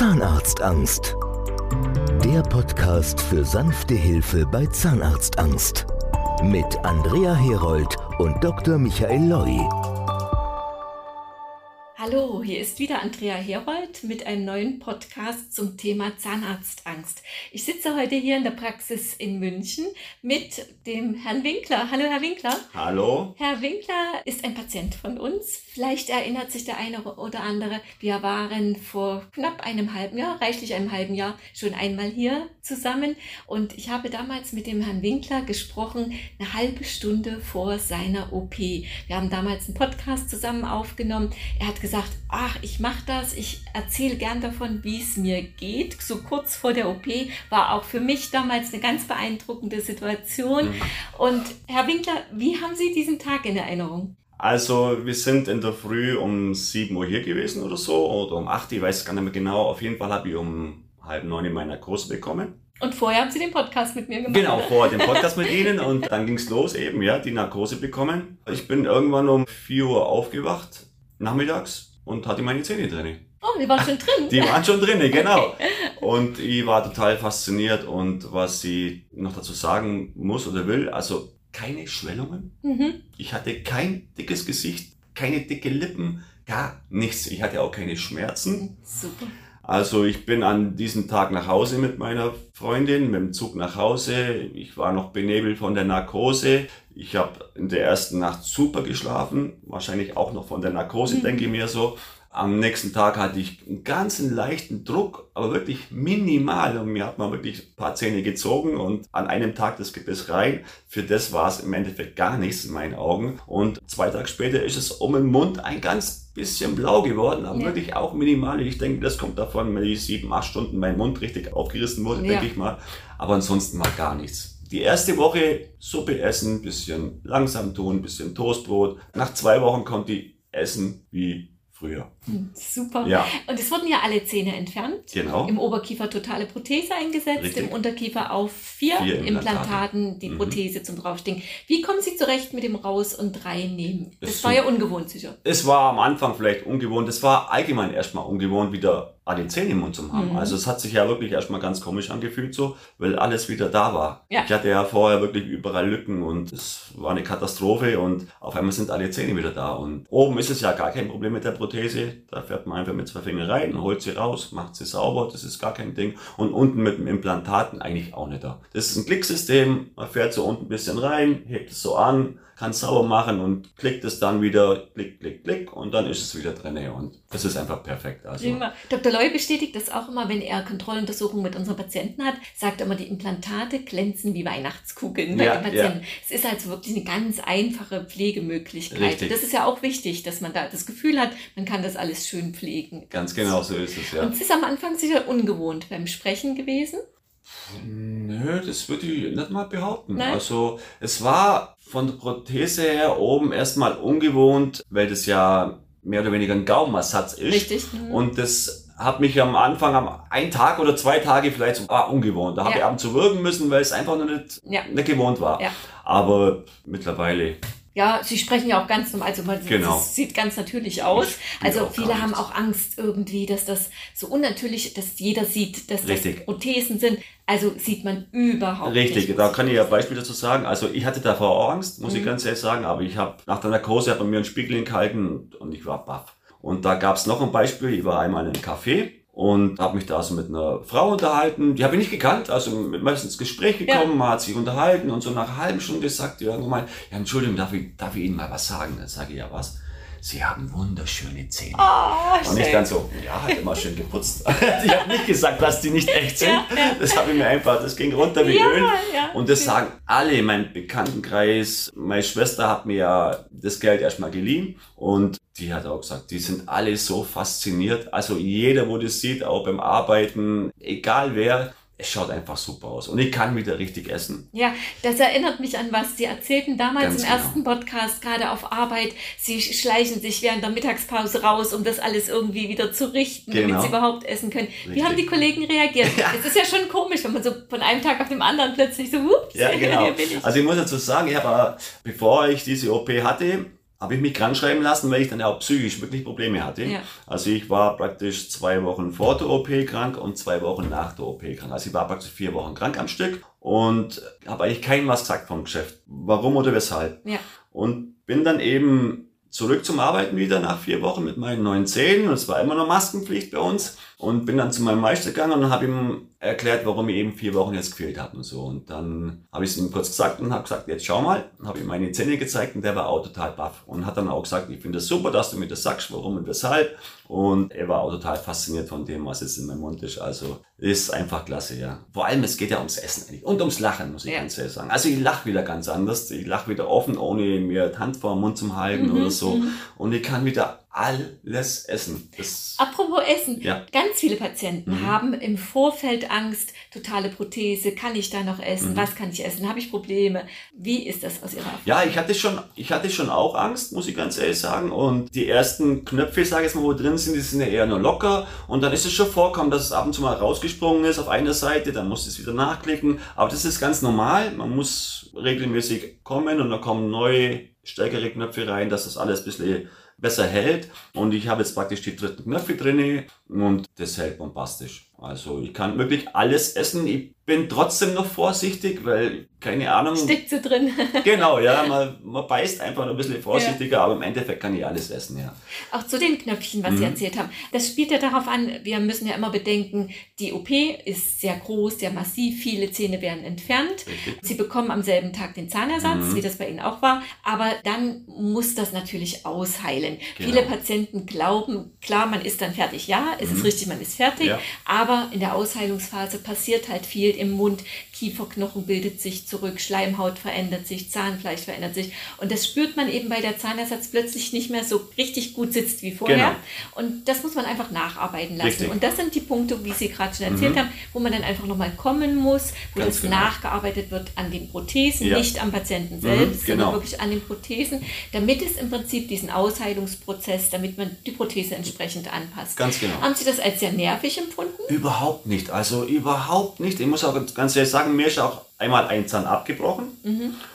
Zahnarztangst. Der Podcast für sanfte Hilfe bei Zahnarztangst. Mit Andrea Herold und Dr. Michael Loi. Hallo, hier ist wieder Andrea Herold mit einem neuen Podcast zum Thema Zahnarztangst. Ich sitze heute hier in der Praxis in München mit dem Herrn Winkler. Hallo, Herr Winkler. Hallo. Herr Winkler ist ein Patient von uns. Vielleicht erinnert sich der eine oder andere. Wir waren vor knapp einem halben Jahr, reichlich einem halben Jahr, schon einmal hier zusammen. Und ich habe damals mit dem Herrn Winkler gesprochen, eine halbe Stunde vor seiner OP. Wir haben damals einen Podcast zusammen aufgenommen. Er hat gesagt, gesagt, ach, ich mache das, ich erzähle gern davon, wie es mir geht. So kurz vor der OP war auch für mich damals eine ganz beeindruckende Situation. Mhm. Und Herr Winkler, wie haben Sie diesen Tag in Erinnerung? Also wir sind in der Früh um 7 Uhr hier gewesen oder so, oder um 8 Uhr, ich weiß es gar nicht mehr genau. Auf jeden Fall habe ich um halb neun meine Narkose bekommen. Und vorher haben Sie den Podcast mit mir gemacht. Genau, vorher den Podcast mit Ihnen und dann ging es los eben, ja, die Narkose bekommen. Ich bin irgendwann um 4 Uhr aufgewacht nachmittags und hatte meine Zähne drin. Oh, die waren schon drin. Die waren schon drin, genau. Okay. Und ich war total fasziniert und was sie noch dazu sagen muss oder will, also keine Schwellungen. Mhm. Ich hatte kein dickes Gesicht, keine dicke Lippen, gar nichts. Ich hatte auch keine Schmerzen. Super. Also ich bin an diesem Tag nach Hause mit meiner Freundin, mit dem Zug nach Hause. Ich war noch benebelt von der Narkose. Ich habe in der ersten Nacht super geschlafen, wahrscheinlich auch noch von der Narkose, mhm. denke ich mir so. Am nächsten Tag hatte ich einen ganzen leichten Druck, aber wirklich minimal. Und mir hat man wirklich ein paar Zähne gezogen und an einem Tag das Gebiss rein. Für das war es im Endeffekt gar nichts in meinen Augen. Und zwei Tage später ist es um den Mund ein ganz bisschen blau geworden, aber ja. wirklich auch minimal. Ich denke, das kommt davon, wenn ich sieben, acht Stunden mein Mund richtig aufgerissen wurde, ja. denke ich mal. Aber ansonsten mal gar nichts. Die erste Woche Suppe essen, bisschen langsam tun, bisschen Toastbrot. Nach zwei Wochen konnte ich essen wie früher. Super. Ja. Und es wurden ja alle Zähne entfernt. Genau. Im Oberkiefer totale Prothese eingesetzt, Richtig. im Unterkiefer auf vier, vier Implantaten, die mhm. Prothese zum draufstehen. Wie kommen Sie zurecht mit dem Raus- und Reinnehmen? Das es war ja ungewohnt sicher. Es war am Anfang vielleicht ungewohnt. Es war allgemein erstmal ungewohnt, wieder alle Zähne im Mund zu haben. Mhm. Also es hat sich ja wirklich erstmal ganz komisch angefühlt so, weil alles wieder da war. Ja. Ich hatte ja vorher wirklich überall Lücken und es war eine Katastrophe und auf einmal sind alle Zähne wieder da. Und oben ist es ja gar kein Problem mit der Prothese. Da fährt man einfach mit zwei Fingern rein, holt sie raus, macht sie sauber, das ist gar kein Ding. Und unten mit dem Implantaten eigentlich auch nicht da. Das ist ein Klicksystem, man fährt so unten ein bisschen rein, hebt es so an, kann es sauber machen und klickt es dann wieder, klick, klick, klick und dann ist es wieder drin und das ist einfach perfekt. Also. Dr. Loy bestätigt das auch immer, wenn er Kontrolluntersuchungen mit unseren Patienten hat, sagt er immer, die Implantate glänzen wie Weihnachtskugeln bei ja, den Patienten. Ja. Es ist also wirklich eine ganz einfache Pflegemöglichkeit. Richtig. Das ist ja auch wichtig, dass man da das Gefühl hat, man kann das alles schön pflegen. Ganz genau so ist es, ja. Und es ist am Anfang sicher ungewohnt beim Sprechen gewesen. Nö, das würde ich nicht mal behaupten. Nein? Also es war von der Prothese her oben erstmal ungewohnt, weil das ja mehr oder weniger ein Gaumenersatz ist. Richtig. Mhm. Und das hat mich am Anfang, am ein Tag oder zwei Tage vielleicht so ah, ungewohnt. Da ja. habe ich ab und zu wirken müssen, weil es einfach noch nicht, ja. nicht gewohnt war. Ja. Aber mittlerweile ja, sie sprechen ja auch ganz normal, also man genau. sieht ganz natürlich aus. Also viele haben auch Angst irgendwie, dass das so unnatürlich, dass jeder sieht, dass Richtig. das Prothesen sind. Also sieht man überhaupt Richtig, nicht. Richtig, da kann ich ja Beispiel dazu sagen. Also ich hatte davor auch Angst, muss mhm. ich ganz ehrlich sagen, aber ich habe nach der Narkose hat man mir einen Spiegel gehalten und ich war baff. Und da gab es noch ein Beispiel, ich war einmal in einem Café und habe mich da so mit einer Frau unterhalten. Die habe ich nicht gekannt, also mit meistens ins Gespräch gekommen, ja. man hat sich unterhalten und so nach einer halben Stunde sagt die irgendwann mal, ja Entschuldigung, darf ich, darf ich Ihnen mal was sagen? Dann sage ich, ja was? Sie haben wunderschöne Zähne. Oh, und ich dann so, ja, hat immer schön geputzt. ich habe nicht gesagt, dass die nicht echt sind. Ja, ja. Das habe ich mir einfach, das ging runter wie ja, Öl. und das sagen alle in meinem Bekanntenkreis. Meine Schwester hat mir ja das Geld erstmal geliehen und die hat auch gesagt, die sind alle so fasziniert. Also jeder, wo das sieht, auch beim Arbeiten, egal wer, es schaut einfach super aus und ich kann wieder richtig essen. Ja, das erinnert mich an was Sie erzählten damals Ganz im genau. ersten Podcast, gerade auf Arbeit. Sie schleichen sich während der Mittagspause raus, um das alles irgendwie wieder zu richten, genau. damit Sie überhaupt essen können. Richtig. Wie haben die Kollegen reagiert? Ja. Es ist ja schon komisch, wenn man so von einem Tag auf den anderen plötzlich so, ups, ja, genau. hier bin ich. Also ich muss dazu sagen, ich habe, bevor ich diese OP hatte, habe ich mich krank schreiben lassen, weil ich dann auch psychisch wirklich Probleme hatte. Ja. Also ich war praktisch zwei Wochen vor der OP krank und zwei Wochen nach der OP krank. Also ich war praktisch vier Wochen krank am Stück und habe eigentlich keinem was gesagt vom Geschäft. Warum oder weshalb. Ja. Und bin dann eben zurück zum Arbeiten wieder nach vier Wochen mit meinen neuen Zähnen. Und es war immer noch Maskenpflicht bei uns. Und bin dann zu meinem Meister gegangen und habe ihm erklärt, warum ich eben vier Wochen jetzt gefehlt habe und so. Und dann habe ich es ihm kurz gesagt und habe gesagt, jetzt schau mal. Habe ihm meine Zähne gezeigt und der war auch total baff. Und hat dann auch gesagt, ich finde es das super, dass du mir das sagst, warum und weshalb. Und er war auch total fasziniert von dem, was jetzt in meinem Mund ist. Also ist einfach klasse, ja. Vor allem, es geht ja ums Essen eigentlich. Und ums Lachen, muss ich Ja. ganz ehrlich sagen. Also ich lache wieder ganz anders. Ich lache wieder offen, ohne mir die Hand vor den Mund zu halten Mhm, oder so. mhm. Und ich kann wieder alles essen. Das, Apropos Essen. Ja. Ganz viele Patienten Mhm. haben im Vorfeld Angst, totale Prothese, kann ich da noch essen? Mhm. Was kann ich essen? Habe ich Probleme? Wie ist das aus Ihrer Erfahrung? Ja, ich hatte schon, ich hatte schon auch Angst, muss ich ganz ehrlich sagen. Und die ersten Knöpfe, sage ich jetzt mal, wo drin sind, die sind ja eher nur locker. Und dann ist es schon vorkommen, dass es ab und zu mal rausgesprungen ist auf einer Seite, dann musst du es wieder nachklicken. Aber das ist ganz normal. Man muss regelmäßig kommen und dann kommen neue, stärkere Knöpfe rein, dass das alles ein bisschen besser hält. Und ich habe jetzt praktisch die dritten Knöpfe drinne und das hält bombastisch. Also ich kann wirklich alles essen. Ich bin trotzdem noch vorsichtig, weil, keine Ahnung, Steckt sie drin? Genau, ja, man, man beißt einfach noch ein bisschen vorsichtiger, aber im Endeffekt kann ich alles essen, ja. Auch zu den Knöpfchen, was Sie Mhm. erzählt haben. Das spielt ja darauf an, wir müssen ja immer bedenken, die OP ist sehr groß, sehr massiv, viele Zähne werden entfernt. Richtig. Sie bekommen am selben Tag den Zahnersatz, Mhm. wie das bei Ihnen auch war, aber dann muss das natürlich ausheilen. Genau. Viele Patienten glauben, klar, man ist dann fertig. Ja, es ist Mhm. richtig, man ist fertig, Ja. aber in der Ausheilungsphase passiert halt viel im Mund. Kieferknochen bildet sich zurück, Schleimhaut verändert sich, Zahnfleisch verändert sich und das spürt man eben, weil der Zahnersatz plötzlich nicht mehr so richtig gut sitzt wie vorher. Genau. Und das muss man einfach nacharbeiten lassen. Richtig. Und das sind die Punkte, wie Sie gerade schon erzählt Mhm. haben, wo man dann einfach nochmal kommen muss, wo Ganz das genau. nachgearbeitet wird an den Prothesen, Ja. nicht am Patienten selbst, genau. sondern wirklich an den Prothesen, damit es im Prinzip diesen Ausheilungsprozess, damit man die Prothese entsprechend anpasst. Ganz genau. Haben Sie das als sehr nervig empfunden? Überhaupt nicht, also überhaupt nicht. Ich muss auch ganz ehrlich sagen, mir ist auch einmal ein Zahn abgebrochen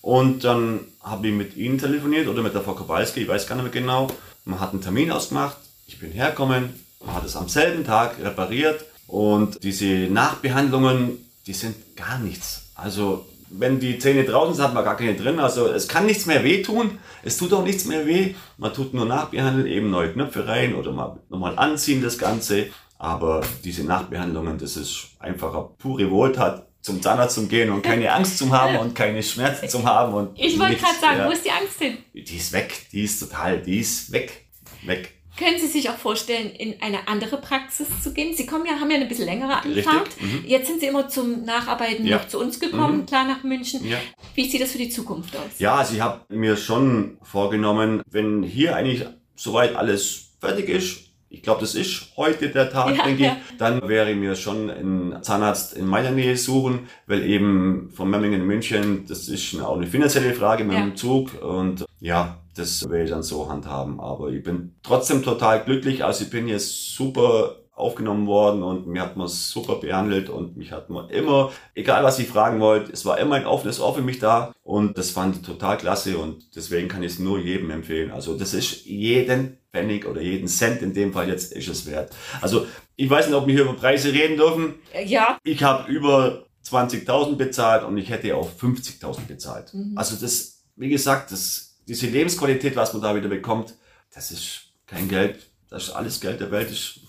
und dann habe ich mit Ihnen telefoniert oder mit der Frau Kowalski, ich weiß gar nicht mehr genau. Man hat einen Termin ausgemacht, ich bin hergekommen, man hat es am selben Tag repariert und diese Nachbehandlungen, die sind gar nichts. Also wenn die Zähne draußen sind, hat man gar keine drin. Also es kann nichts mehr wehtun. Es tut auch nichts mehr weh. Man tut nur nachbehandeln, eben neue Knöpfe rein oder mal nochmal anziehen das Ganze. Aber diese Nachbehandlungen, das ist einfach eine pure Wohltat, zum Zahnarzt zu gehen und keine Angst zu haben und keine Schmerzen zu haben. Und Ich wollte gerade sagen, ja. wo ist die Angst hin? Die ist weg, die ist total, die ist weg, weg. Können Sie sich auch vorstellen, in eine andere Praxis zu gehen? Sie kommen ja, haben ja eine bisschen längere Anfahrt. mhm. Jetzt sind Sie immer zum Nacharbeiten Ja. noch zu uns gekommen, Mhm. klar nach München. Ja. Wie sieht das für die Zukunft aus? Ja, also ich habe mir schon vorgenommen, wenn hier eigentlich soweit alles fertig ist, ich glaube, das ist heute der Tag, Ja, denke ja. ich, dann wäre ich mir schon einen Zahnarzt in meiner Nähe suchen, weil eben von Memmingen in München, das ist auch eine finanzielle Frage mit Ja. dem Zug und ja, das werde ich dann so handhaben. Aber ich bin trotzdem total glücklich, also ich bin jetzt super aufgenommen worden und mir hat man super behandelt und mich hat man immer, egal was ich fragen wollte, es war immer ein offenes Ohr für mich da und das fand ich total klasse und deswegen kann ich es nur jedem empfehlen. Also das ist jeden Pfennig oder jeden Cent in dem Fall jetzt ist es wert. Also ich weiß nicht, ob wir hier über Preise reden dürfen. Äh, Ja, Ich habe über 20.000 bezahlt und ich hätte auch 50.000 bezahlt. Mhm. Also das, wie gesagt, das, diese Lebensqualität, was man da wieder bekommt, das ist kein Geld, das ist alles Geld der Welt, ist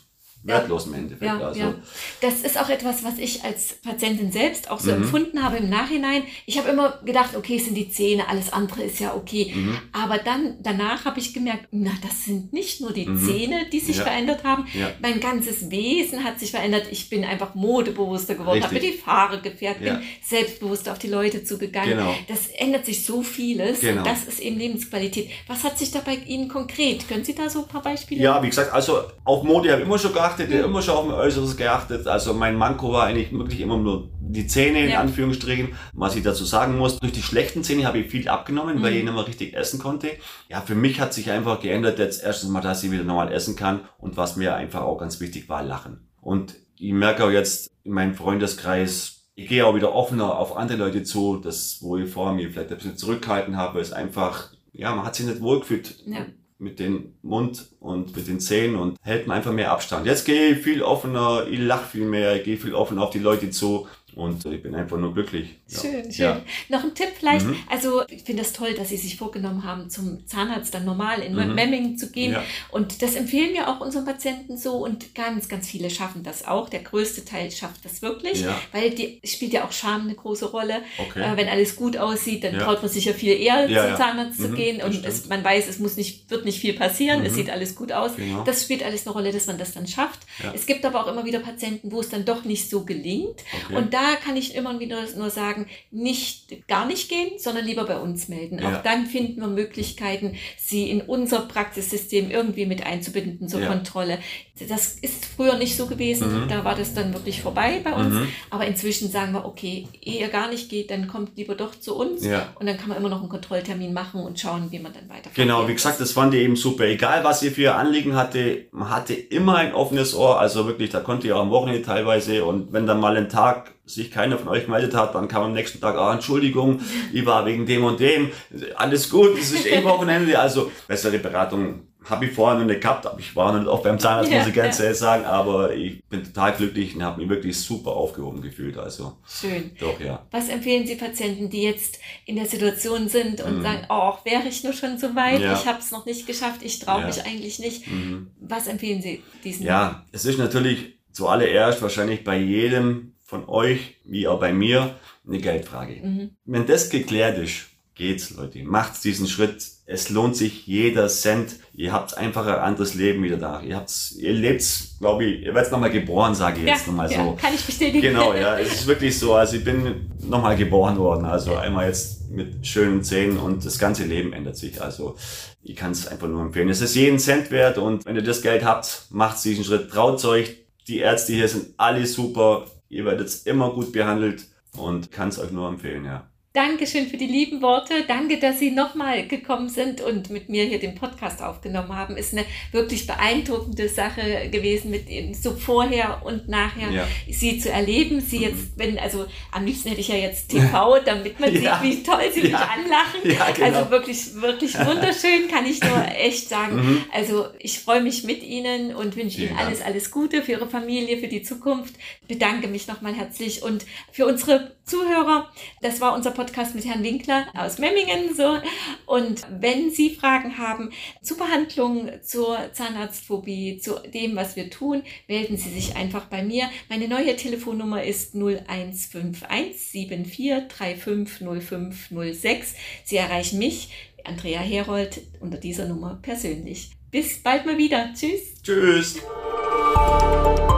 wertlos im Endeffekt. Ja, also, ja. Das ist auch etwas, was ich als Patientin selbst auch so Mhm. empfunden habe im Nachhinein. Ich habe immer gedacht, okay, es sind die Zähne, alles andere ist ja okay. Mhm. Aber dann, danach habe ich gemerkt, na, das sind nicht nur die Mhm. Zähne, die sich Ja. verändert haben. Mein ganzes Wesen hat sich verändert. Ich bin einfach modebewusster geworden, habe mir die Haare gefärbt, bin selbstbewusster auf die Leute zugegangen. Genau. Das ändert sich so vieles. Genau. Und das ist eben Lebensqualität. Was hat sich da bei Ihnen konkret? Können Sie da so ein paar Beispiele? Ja, wie gesagt, also auf Mode habe ich immer schon geachtet, Mhm. immer schon auf mein Äußeres geachtet. Also mein Manko war eigentlich wirklich immer nur die Zähne, in Ja. Anführungsstrichen. Was ich dazu sagen muss, durch die schlechten Zähne habe ich viel abgenommen, weil Mhm. ich nicht mehr richtig essen konnte. Ja, für mich hat sich einfach geändert jetzt erstens mal, dass ich wieder normal essen kann und was mir einfach auch ganz wichtig war, lachen. Und ich merke auch jetzt in meinem Freundeskreis, ich gehe auch wieder offener auf andere Leute zu, das, wo ich vorher mich vielleicht ein bisschen zurückgehalten habe, weil es einfach ja, man hat sich nicht wohlgefühlt. Ja mit dem Mund und mit den Zähnen und hält man einfach mehr Abstand. Jetzt gehe ich viel offener, ich lache viel mehr, ich gehe viel offener auf die Leute zu und ich bin einfach nur glücklich. Schön, ja. schön. Ja. Noch ein Tipp vielleicht. Mhm. Also ich finde das toll, dass Sie sich vorgenommen haben, zum Zahnarzt dann normal in mhm. Memmingen zu gehen. Ja. Und das empfehlen wir auch unseren Patienten so. Und ganz, ganz viele schaffen das auch. Der größte Teil schafft das wirklich, weil die spielt ja auch Scham eine große Rolle. Okay. Äh, wenn alles gut aussieht, dann traut man sich ja viel eher zum Zahnarzt mhm. zu gehen. Und es, man weiß, es muss nicht, wird nicht viel passieren. Es mhm. sieht alles gut aus. Genau. Das spielt alles eine Rolle, dass man das dann schafft. Es gibt aber auch immer wieder Patienten, wo es dann doch nicht so gelingt. Okay. Und da kann ich immer wieder nur sagen, nicht gar nicht gehen, sondern lieber bei uns melden. Ja. Auch dann finden wir Möglichkeiten, sie in unser Praxissystem irgendwie mit einzubinden zur ja. Kontrolle. Das ist früher nicht so gewesen. Mhm. Da war das dann wirklich vorbei bei uns. Mhm. Aber inzwischen sagen wir, okay, ehe ihr gar nicht geht, dann kommt lieber doch zu uns. Ja. Und dann kann man immer noch einen Kontrolltermin machen und schauen, wie man dann weiter Genau, wie gesagt, das fand ich eben super. Egal, was ihr für Anliegen hatte, man hatte immer ein offenes Ohr. Also wirklich, da konnte ihr auch am Wochenende teilweise und wenn dann mal ein Tag sich keiner von euch gemeldet hat, dann kam am nächsten Tag, ah, Entschuldigung, ich war wegen dem und dem. Alles gut, es ist eh Wochenende. Also bessere Beratung habe ich vorher noch nicht gehabt, aber ich war noch nicht oft beim Zahnarzt, muss ich ganz ehrlich sagen, aber ich bin total glücklich und habe mich wirklich super aufgehoben gefühlt. Also schön. Doch ja. Was empfehlen Sie Patienten, die jetzt in der Situation sind und mhm. sagen, oh, wäre ich nur schon so weit, ja. ich habe es noch nicht geschafft, ich traue ja. mich eigentlich nicht. Mhm. Was empfehlen Sie diesen? Ja, es ist natürlich zuallererst wahrscheinlich bei jedem von euch, wie auch bei mir, eine Geldfrage. Mhm. Wenn das geklärt ist, geht's, Leute. Macht diesen Schritt. Es lohnt sich jeder Cent. Ihr habt einfach ein anderes Leben wieder da. Ihr habt's, ihr lebt's, glaube ich, ihr werdet nochmal geboren, sage ich ja, jetzt nochmal so. Ja, kann ich bestätigen. Genau, ja. Es ist wirklich so. Also ich bin nochmal geboren worden. Also einmal jetzt mit schönen Zähnen und das ganze Leben ändert sich. Also ich kann es einfach nur empfehlen. Es ist jeden Cent wert und wenn ihr das Geld habt, macht diesen Schritt. Traut euch. Die Ärzte hier sind alle super Ihr werdet immer gut behandelt und kann es euch nur empfehlen, ja. Dankeschön für die lieben Worte. Danke, dass Sie nochmal gekommen sind und mit mir hier den Podcast aufgenommen haben. Ist eine wirklich beeindruckende Sache gewesen, mit Ihnen so vorher und nachher ja. Sie zu erleben. Sie jetzt, mhm. wenn, also am liebsten hätte ich ja jetzt TV, damit man ja. sieht, wie toll Sie mich anlachen. Genau. Also wirklich, wirklich wunderschön, kann ich nur echt sagen. Mhm. Also ich freue mich mit Ihnen und wünsche Ihnen alles, alles Gute für Ihre Familie, für die Zukunft. Bedanke mich nochmal herzlich und für unsere Zuhörer. Das war unser Podcast mit Herrn Winkler aus Memmingen. So. Und wenn Sie Fragen haben zur Behandlung, zur Zahnarztphobie, zu dem, was wir tun, melden Sie sich einfach bei mir. Meine neue Telefonnummer ist 0151 74 0506. Sie erreichen mich, Andrea Herold, unter dieser Nummer persönlich. Bis bald mal wieder. Tschüss. Tschüss.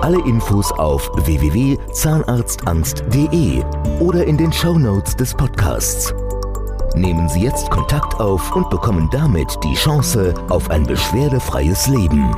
Alle Infos auf www.zahnarztangst.de oder in den Show Notes des Podcasts. Nehmen Sie jetzt Kontakt auf und bekommen damit die Chance auf ein beschwerdefreies Leben.